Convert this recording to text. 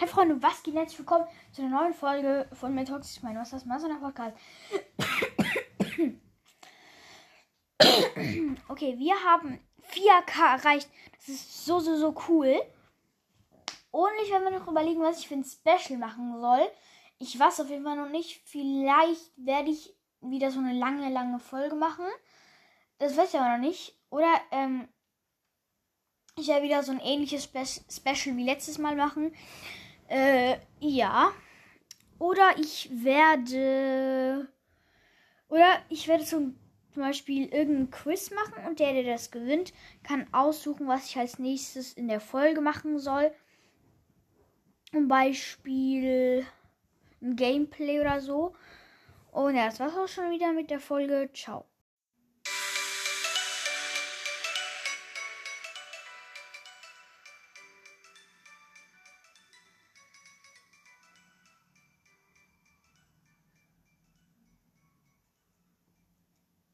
Hey Freunde, was geht? Herzlich willkommen zu einer neuen Folge von. Mein was das Master Podcast. okay, wir haben 4K erreicht. Das ist so, so, so cool. Und ich werde mir noch überlegen, was ich für ein Special machen soll. Ich weiß auf jeden Fall noch nicht. Vielleicht werde ich wieder so eine lange, lange Folge machen. Das weiß ich aber noch nicht. Oder ähm, ich werde wieder so ein ähnliches Spe Special wie letztes Mal machen. Äh, ja. Oder ich werde. Oder ich werde zum, Beispiel irgendein Quiz machen und der, der das gewinnt, kann aussuchen, was ich als nächstes in der Folge machen soll. Zum Beispiel ein Gameplay oder so. Und ja, das war's auch schon wieder mit der Folge. Ciao.